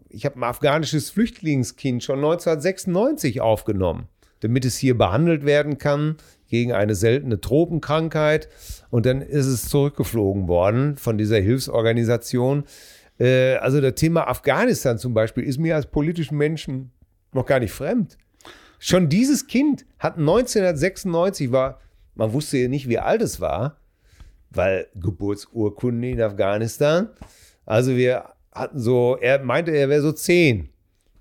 ich habe ein afghanisches Flüchtlingskind schon 1996 aufgenommen, damit es hier behandelt werden kann gegen eine seltene Tropenkrankheit. Und dann ist es zurückgeflogen worden von dieser Hilfsorganisation. Äh, also das Thema Afghanistan zum Beispiel ist mir als politischen Menschen noch gar nicht fremd. Schon dieses Kind hat 1996 war, man wusste ja nicht, wie alt es war, weil Geburtsurkunde in Afghanistan. Also wir hatten so, er meinte, er wäre so zehn.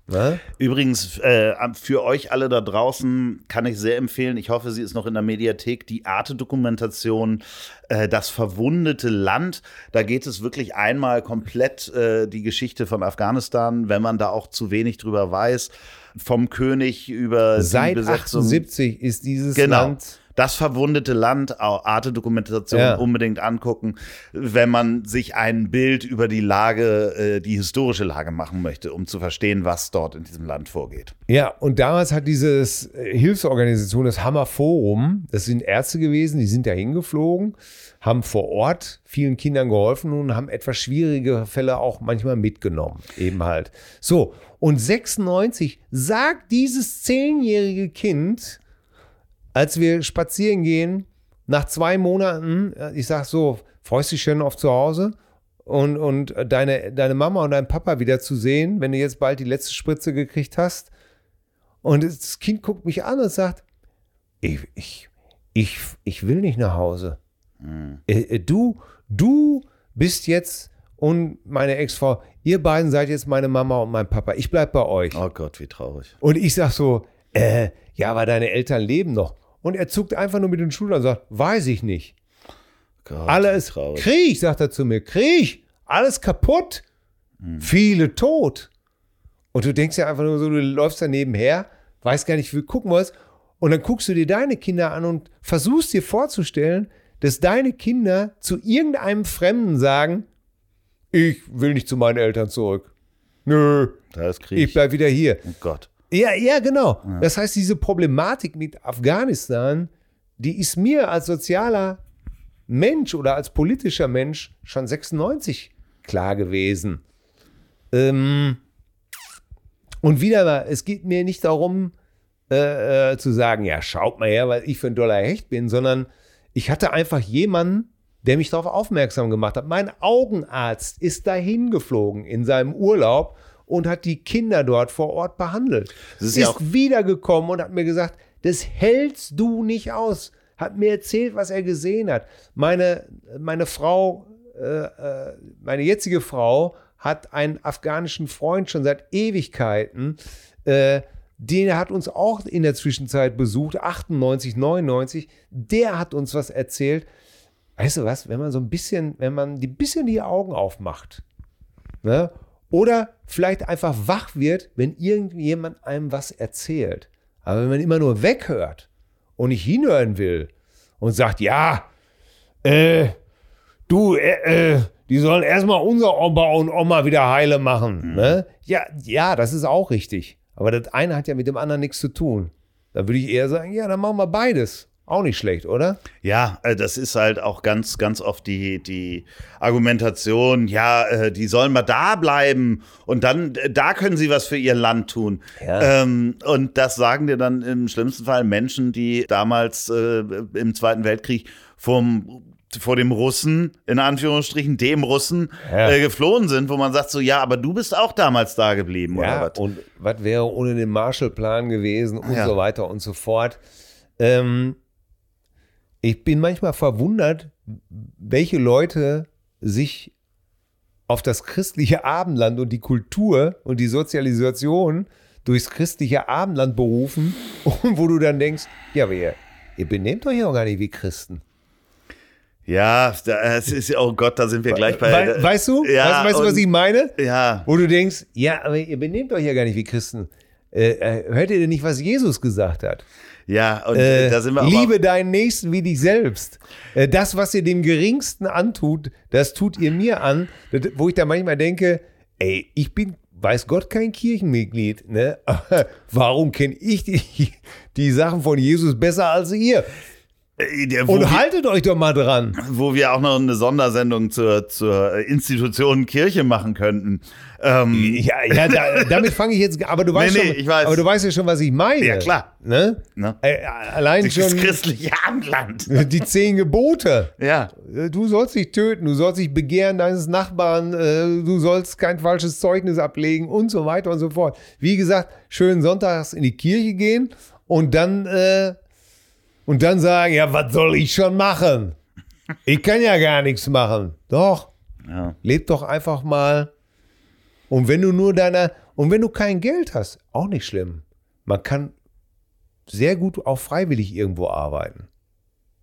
Ne? Übrigens, äh, für euch alle da draußen kann ich sehr empfehlen, ich hoffe, sie ist noch in der Mediathek, die Arte-Dokumentation äh, Das verwundete Land. Da geht es wirklich einmal komplett äh, die Geschichte von Afghanistan, wenn man da auch zu wenig drüber weiß. Vom König über Seit die Besetzung. 78 ist dieses Genau. Land. Das verwundete Land, auch Arte-Dokumentation Ja. unbedingt angucken, wenn man sich ein Bild über die Lage, äh, die historische Lage machen möchte, um zu verstehen, was dort in diesem Land vorgeht. Ja, und damals hat dieses äh, Hilfsorganisation, das Hammer Forum, das sind Ärzte gewesen, die sind da hingeflogen, haben vor Ort vielen Kindern geholfen und haben etwas schwierige Fälle auch manchmal mitgenommen, eben halt. So, und 96 sagt dieses zehnjährige Kind, als wir spazieren gehen, nach zwei Monaten, äh, ich sag so, freust dich schön auf zu Hause und, und deine, deine Mama und dein Papa wieder zu sehen, wenn du jetzt bald die letzte Spritze gekriegt hast. Und das Kind guckt mich an und sagt, ich, ich, ich, ich will nicht nach Hause. Äh, du, du bist jetzt und meine Ex-Frau, ihr beiden seid jetzt meine Mama und mein Papa. Ich bleib bei euch. Oh Gott, wie traurig. Und ich sag so, äh, ja, aber deine Eltern leben noch. Und er zuckt einfach nur mit den Schultern und sagt, weiß ich nicht. Gott, Alles traurig. Krieg, sagt er zu mir, Krieg, alles kaputt, viele tot. Und du denkst ja einfach nur so, du läufst da nebenher, weißt gar nicht, wie gucken was. Und dann guckst du dir deine Kinder an und versuchst dir vorzustellen, dass deine Kinder zu irgendeinem Fremden sagen, ich will nicht zu meinen Eltern zurück. Nö, Da ist Krieg. ich bleib wieder hier. oh Gott. Ja, ja, genau. Das heißt, diese Problematik mit Afghanistan, die ist mir als sozialer Mensch oder als politischer Mensch schon 96 klar gewesen. Ähm, und wieder mal, es geht mir nicht darum, äh, äh, zu sagen, ja, schaut mal her, weil ich für ein Dollar Hecht bin, sondern ich hatte einfach jemanden, der mich darauf aufmerksam gemacht hat. Mein Augenarzt ist dahin geflogen in seinem Urlaub und hat die Kinder dort vor Ort behandelt. Das ist ist ja wiedergekommen und hat mir gesagt, das hältst du nicht aus. Hat mir erzählt, was er gesehen hat. Meine, meine Frau, äh, äh, meine jetzige Frau, hat einen afghanischen Freund schon seit Ewigkeiten. Äh, den hat uns auch in der Zwischenzeit besucht, 98, 99. Der hat uns was erzählt. Weißt du was, wenn man so ein bisschen, wenn man die bisschen die Augen aufmacht, ne? Oder vielleicht einfach wach wird, wenn irgendjemand einem was erzählt. Aber wenn man immer nur weghört und nicht hinhören will und sagt, ja, äh, du, äh, äh, die sollen erstmal unser Opa und Oma wieder heile machen. Ne? Ja, ja, das ist auch richtig. Aber das eine hat ja mit dem anderen nichts zu tun. Da würde ich eher sagen, ja, dann machen wir beides. Auch nicht schlecht, oder? Ja, äh, das ist halt auch ganz, ganz oft die, die Argumentation, ja, äh, die sollen mal da bleiben und dann, äh, da können sie was für ihr Land tun. Ja. Ähm, und das sagen dir dann im schlimmsten Fall Menschen, die damals äh, im Zweiten Weltkrieg vom vor dem Russen, in Anführungsstrichen, dem Russen, Ja. äh, geflohen sind, wo man sagt so, ja, aber du bist auch damals da geblieben, oder Ja, was? und was wäre ohne den Marshallplan gewesen und Ja. so weiter und so fort. Ähm, ich bin manchmal verwundert, welche Leute sich auf das christliche Abendland und die Kultur und die Sozialisation durchs christliche Abendland berufen und wo du dann denkst, ja, aber ihr, ihr benehmt euch ja auch gar nicht wie Christen. Ja, es ist oh Gott, da sind wir gleich bei. We weißt du? Ja, weißt, weißt du, was ich meine? Ja. Wo du denkst, ja, aber ihr benehmt euch ja gar nicht wie Christen. Äh, äh hört ihr denn nicht, was Jesus gesagt hat? Ja, und Äh, da sind wir auch liebe deinen Nächsten wie dich selbst. Äh, das, was ihr dem Geringsten antut, das tut ihr mir an. Das, wo ich da manchmal denke, ey, ich bin, weiß Gott, kein Kirchenmitglied. Ne? Aber warum kenne ich die, die Sachen von Jesus besser als ihr? Der- Und wir, haltet euch doch mal dran. wo wir auch noch eine Sondersendung zur, zur Institution Kirche machen könnten. Ähm, Ja, ja da, damit fange ich jetzt. Aber du weißt Nee, nee, schon, ich weiß. aber du weißt ja schon, was ich meine. Ja, klar. Ne? Ne? Allein das schon christliche Abendland. die zehn Gebote. Ja. Äh, Du sollst dich töten, du sollst dich begehren deines Nachbarn, äh, du sollst kein falsches Zeugnis ablegen und so weiter und so fort. Wie gesagt, schön sonntags in die Kirche gehen und dann äh, und dann sagen, ja, was soll ich schon machen? Ich kann ja gar nichts machen. Doch, ja. leb doch einfach mal. Und wenn du nur deiner und wenn du kein Geld hast, auch nicht schlimm. Man kann sehr gut auch freiwillig irgendwo arbeiten.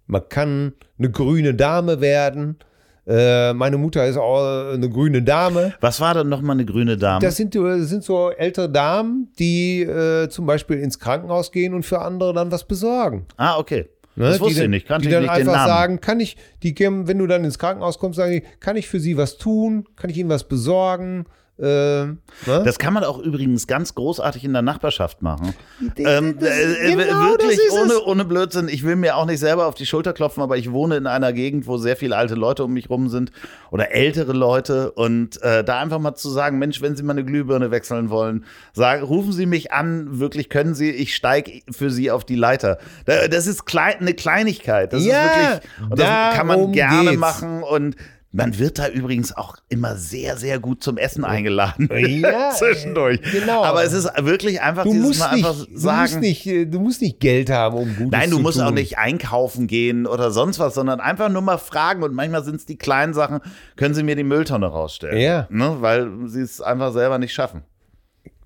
Man kann eine grüne Dame werden. Äh, meine Mutter ist auch eine grüne Dame. Was war denn nochmal eine grüne Dame? Das sind, das sind so ältere Damen, die äh, zum Beispiel ins Krankenhaus gehen und für andere dann was besorgen. ah, okay. Ne? Das wusste die ich dann, nicht. Kannte die dann nicht einfach sagen, kann ich, die wenn du dann ins Krankenhaus kommst, sagen die, kann ich für sie was tun? Kann ich ihnen was besorgen? Äh, ne? Das kann man auch übrigens ganz großartig in der Nachbarschaft machen. Das- Ähm, das- äh, äh, genau, wirklich ohne, ohne Blödsinn. Ich will mir auch nicht selber auf die Schulter klopfen, aber ich wohne in einer Gegend, wo sehr viele alte Leute um mich rum sind oder ältere Leute. Und äh, da einfach mal zu sagen, Mensch, wenn Sie mal eine Glühbirne wechseln wollen, sagen, rufen Sie mich an, wirklich können Sie, ich steige für Sie auf die Leiter. Da- Das ist klein, eine Kleinigkeit. Das Ja, ist wirklich, und das kann man gerne geht's. machen und man wird da übrigens auch immer sehr, sehr gut zum Essen eingeladen. Ja, zwischendurch. genau. Aber es ist wirklich einfach Du dieses musst, Mal nicht, einfach du, sagen. musst nicht, äh, du musst nicht Geld haben, um Gutes Nein, du musst tun. auch nicht einkaufen gehen oder sonst was, sondern einfach nur mal fragen. Und manchmal sind es die kleinen Sachen, können Sie mir die Mülltonne rausstellen? Ja. Ne? Weil sie es einfach selber nicht schaffen.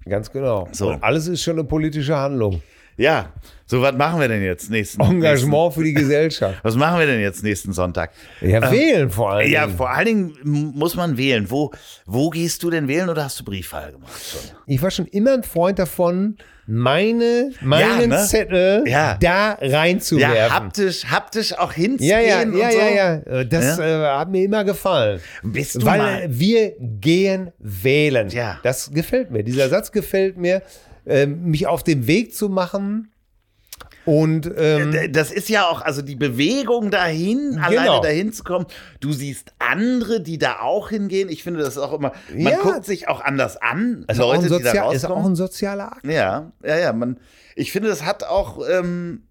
Ganz genau. So. Und alles ist schon eine politische Handlung. Ja, so was machen wir denn jetzt nächsten Engagement für die Gesellschaft. Nächsten, was machen wir denn jetzt nächsten Sonntag? Ja, wählen vor allem. Ja, vor allen Dingen muss man wählen. Wo, wo gehst du denn wählen oder hast du Briefwahl gemacht schon? Ich war schon immer ein Freund davon, meine, meinen ne? Zettel Ja. da reinzuwerfen. Ja, haptisch, haptisch auch hinzugehen Ja, ja, und ja, so. ja, ja. Äh, Das Ja? Äh, hat mir immer gefallen. Bist du Weil mal- wir gehen wählen. Ja. Das gefällt mir. Dieser Satz gefällt mir, ähm, mich auf den Weg zu machen und ähm, Das ist ja auch, also die Bewegung dahin, alleine Genau. dahin zu kommen. Du siehst andere, die da auch hingehen. Ich finde das ist auch immer, man Ja. guckt sich auch anders an, ein Leute, die da Sozial, ist auch rauskommen. ein sozialer Akt. ja, ja, ja. Man, ich finde, das hat auch, ähm,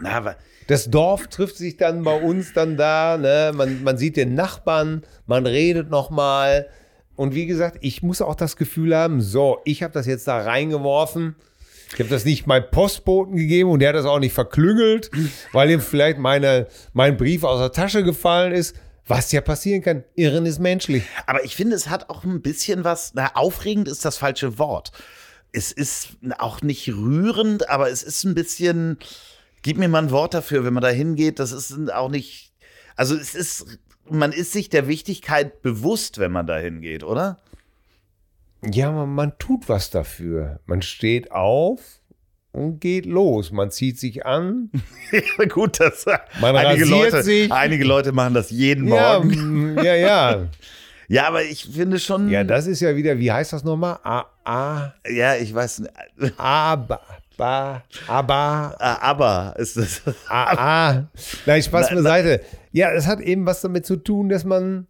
na, Das Dorf trifft sich dann bei uns dann da, ne? man, man sieht den Nachbarn, man redet nochmal. Und wie gesagt, ich muss auch das Gefühl haben, so, ich habe das jetzt da reingeworfen. Ich habe das nicht meinem Postboten gegeben und der hat das auch nicht verklüngelt, weil ihm vielleicht meine, mein Brief aus der Tasche gefallen ist. Was ja passieren kann, Irren ist menschlich. Aber ich finde, es hat auch ein bisschen was, na, aufregend ist das falsche Wort. Es ist auch nicht rührend, aber es ist ein bisschen, gib mir mal ein Wort dafür, wenn man da hingeht, das ist auch nicht, also es ist, man ist sich der Wichtigkeit bewusst, wenn man da hingeht, oder? Ja, man, man tut was dafür. Man steht auf und geht los. Man zieht sich an. Ja, gut, das Man einige Leute, sich. einige Leute machen das jeden Ja, Morgen. mm, ja, ja. Ja, aber ich finde schon, Ja, das ist ja wieder, wie heißt das nochmal? A, A, ja, ich weiß nicht, A, ba, aber, Ah, aber ist das, A, A. Nein, Spaß beiseite. Ja, es hat eben was damit zu tun, dass man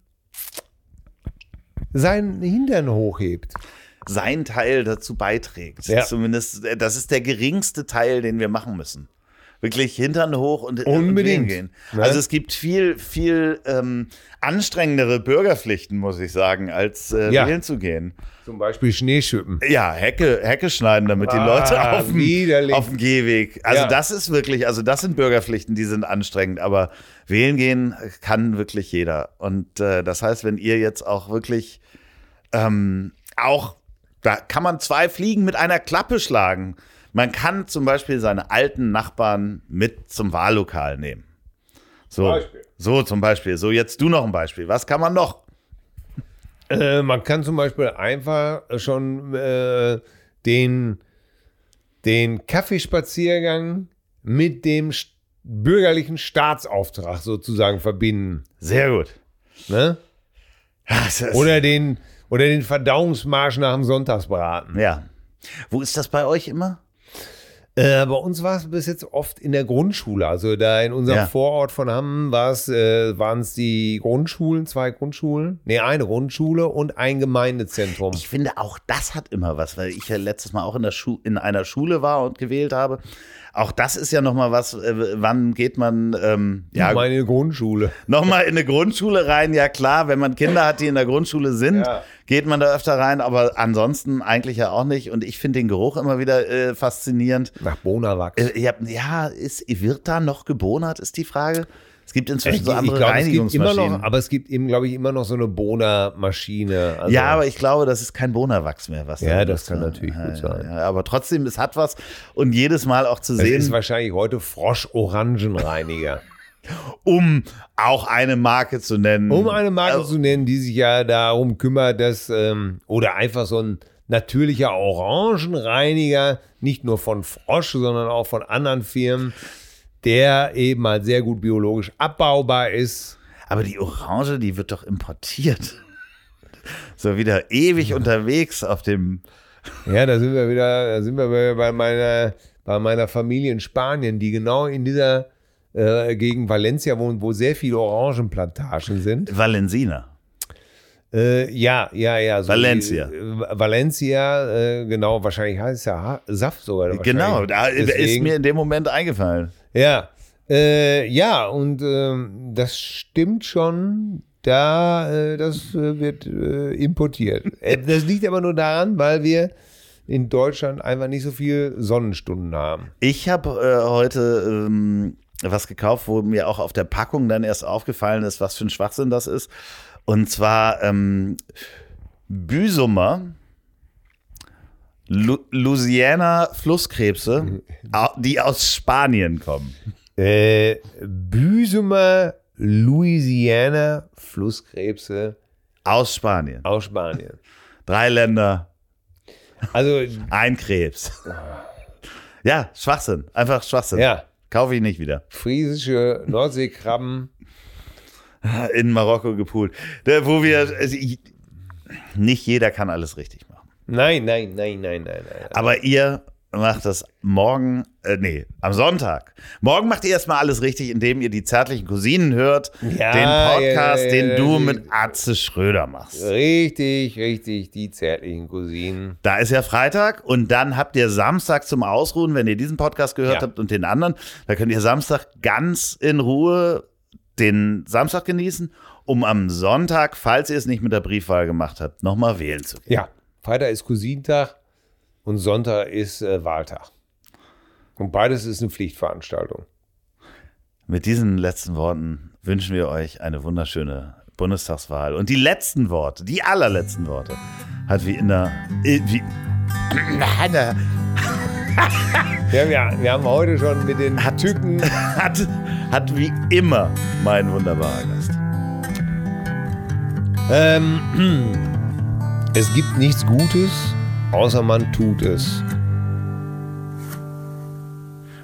seinen Hintern hochhebt. sein Teil dazu beiträgt. Ja. Zumindest, äh, das ist der geringste Teil, den wir machen müssen. Wirklich Hintern hoch und, Unbedingt. und gehen. Ne? Also es gibt viel, viel ähm, anstrengendere Bürgerpflichten, muss ich sagen, als äh, Ja. wählen zu gehen. Zum Beispiel Schneeschippen. Ja, Hecke, Hecke schneiden, damit die Ah, Leute auf dem, auf dem Gehweg. Also Ja. das ist wirklich, also das sind Bürgerpflichten, die sind anstrengend, aber wählen gehen kann wirklich jeder. Und äh, das heißt, wenn ihr jetzt auch wirklich ähm, auch, da kann man zwei Fliegen mit einer Klappe schlagen. Man kann zum Beispiel seine alten Nachbarn mit zum Wahllokal nehmen. So, Beispiel. so zum Beispiel. So, jetzt du noch ein Beispiel. Was kann man noch? Äh, man kann zum Beispiel einfach schon äh, den, den Kaffeespaziergang mit dem bürgerlichen Staatsauftrag sozusagen verbinden. Sehr gut. Ne? Oder, den, oder den Verdauungsmarsch nach dem Sonntagsbraten. ja. Wo ist das bei euch immer? Äh, bei uns war es bis jetzt oft in der Grundschule. Also da in unserem Ja. Vorort von Hamm war es, äh, waren es die Grundschulen, zwei Grundschulen. Nee, eine Grundschule und ein Gemeindezentrum. Ich finde, auch das hat immer was, weil ich ja letztes Mal auch in, der Schu in einer Schule war und gewählt habe. Auch das ist ja nochmal was, äh, wann geht man, ähm, ja, Meine Grundschule. nochmal in eine Grundschule rein? Ja klar, wenn man Kinder hat, die in der Grundschule sind, Ja. geht man da öfter rein, aber ansonsten eigentlich ja auch nicht. Und ich finde den Geruch immer wieder äh, faszinierend. Nach Bonawachs. Äh, ja, ja, ist, wird da noch gebonert, ist die Frage. Es gibt inzwischen so ich andere es gibt immer Reinigungsmaschinen. noch, aber es gibt eben, glaube ich, immer noch so eine Bona-Maschine. Also, ja, aber ich glaube, das ist kein Bonawachs mehr, was Ja, da das ist, kann ne? natürlich ja, gut sein. Ja, aber trotzdem, es hat was. Und jedes Mal auch zu es ist sehen, wahrscheinlich heute Frosch-Orangenreiniger. um auch eine Marke zu nennen. Um eine Marke Äh, zu nennen, die sich ja darum kümmert, dass, ähm, oder einfach so ein natürlicher Orangenreiniger, nicht nur von Frosch, sondern auch von anderen Firmen, der eben halt sehr gut biologisch abbaubar ist. Aber die Orange, die wird doch importiert. So wieder ewig unterwegs auf dem. Ja, da sind wir wieder, da sind wir bei- bei meiner, bei meiner Familie in Spanien, die genau in dieser äh, Gegend Valencia wohnt, wo sehr viele Orangenplantagen sind. Valensina. Äh, ja, ja, ja. so Valencia. Die, äh, Valencia, äh, genau, wahrscheinlich heißt es ja ha Saft sogar. Genau, da ist mir in dem Moment eingefallen. Ja, äh, ja, und ähm, das stimmt schon. Da, äh, das äh, wird äh, importiert. Äh, das liegt aber nur daran, weil wir in Deutschland einfach nicht so viel Sonnenstunden haben. Ich habe äh, heute ähm, was gekauft, wo mir auch auf der Packung dann erst aufgefallen ist, was für ein Schwachsinn das ist. Und zwar ähm, Büsumer, Lu Louisiana Flusskrebse, au- die aus Spanien kommen. Äh, Büsumer, Louisiana, Flusskrebse Aus Spanien. aus Spanien. Drei Länder, Also, ein Krebs. Ja, Schwachsinn. Einfach Schwachsinn. ja, Kaufe ich nicht wieder. friesische Nordseekrabben. In Marokko gepoolt. Da, wo wir, also ich, nicht jeder kann alles richtig machen. Nein, nein, nein, nein, nein, nein. Aber ihr macht das morgen, äh, nee, am Sonntag. Morgen macht ihr erstmal alles richtig, indem ihr die zärtlichen Cousinen hört. Ja, den Podcast, ja, ja, den du mit Atze Schröder machst. Richtig, richtig, die zärtlichen Cousinen. Da ist ja Freitag und dann habt ihr Samstag zum Ausruhen, wenn ihr diesen Podcast gehört habt und den anderen. Da könnt ihr Samstag ganz in Ruhe den Samstag genießen, um am Sonntag, falls ihr es nicht mit der Briefwahl gemacht habt, nochmal wählen zu gehen. Ja, Freitag ist Cousintag und Sonntag ist äh, Wahltag. Und beides ist eine Pflichtveranstaltung. Mit diesen letzten Worten wünschen wir euch eine wunderschöne Bundestagswahl. Und die letzten Worte, die allerletzten Worte, hat wie in der. äh, Wie, Ja, wir, wir haben heute schon mit den Tücken. hat, hat wie immer mein wunderbarer Gast. Ähm, es gibt nichts Gutes, außer man tut es.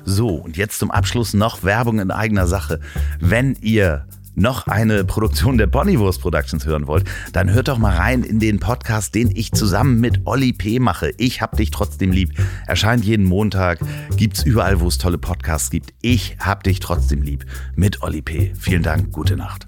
So, und jetzt zum Abschluss noch Werbung in eigener Sache. Wenn ihr noch eine Produktion der Ponywurst Productions hören wollt, dann hört doch mal rein in den Podcast, den ich zusammen mit Olli P. mache. Ich hab dich trotzdem lieb. Erscheint jeden Montag, gibt's überall, wo es tolle Podcasts gibt. Ich hab dich trotzdem lieb mit Olli P. Vielen Dank, gute Nacht.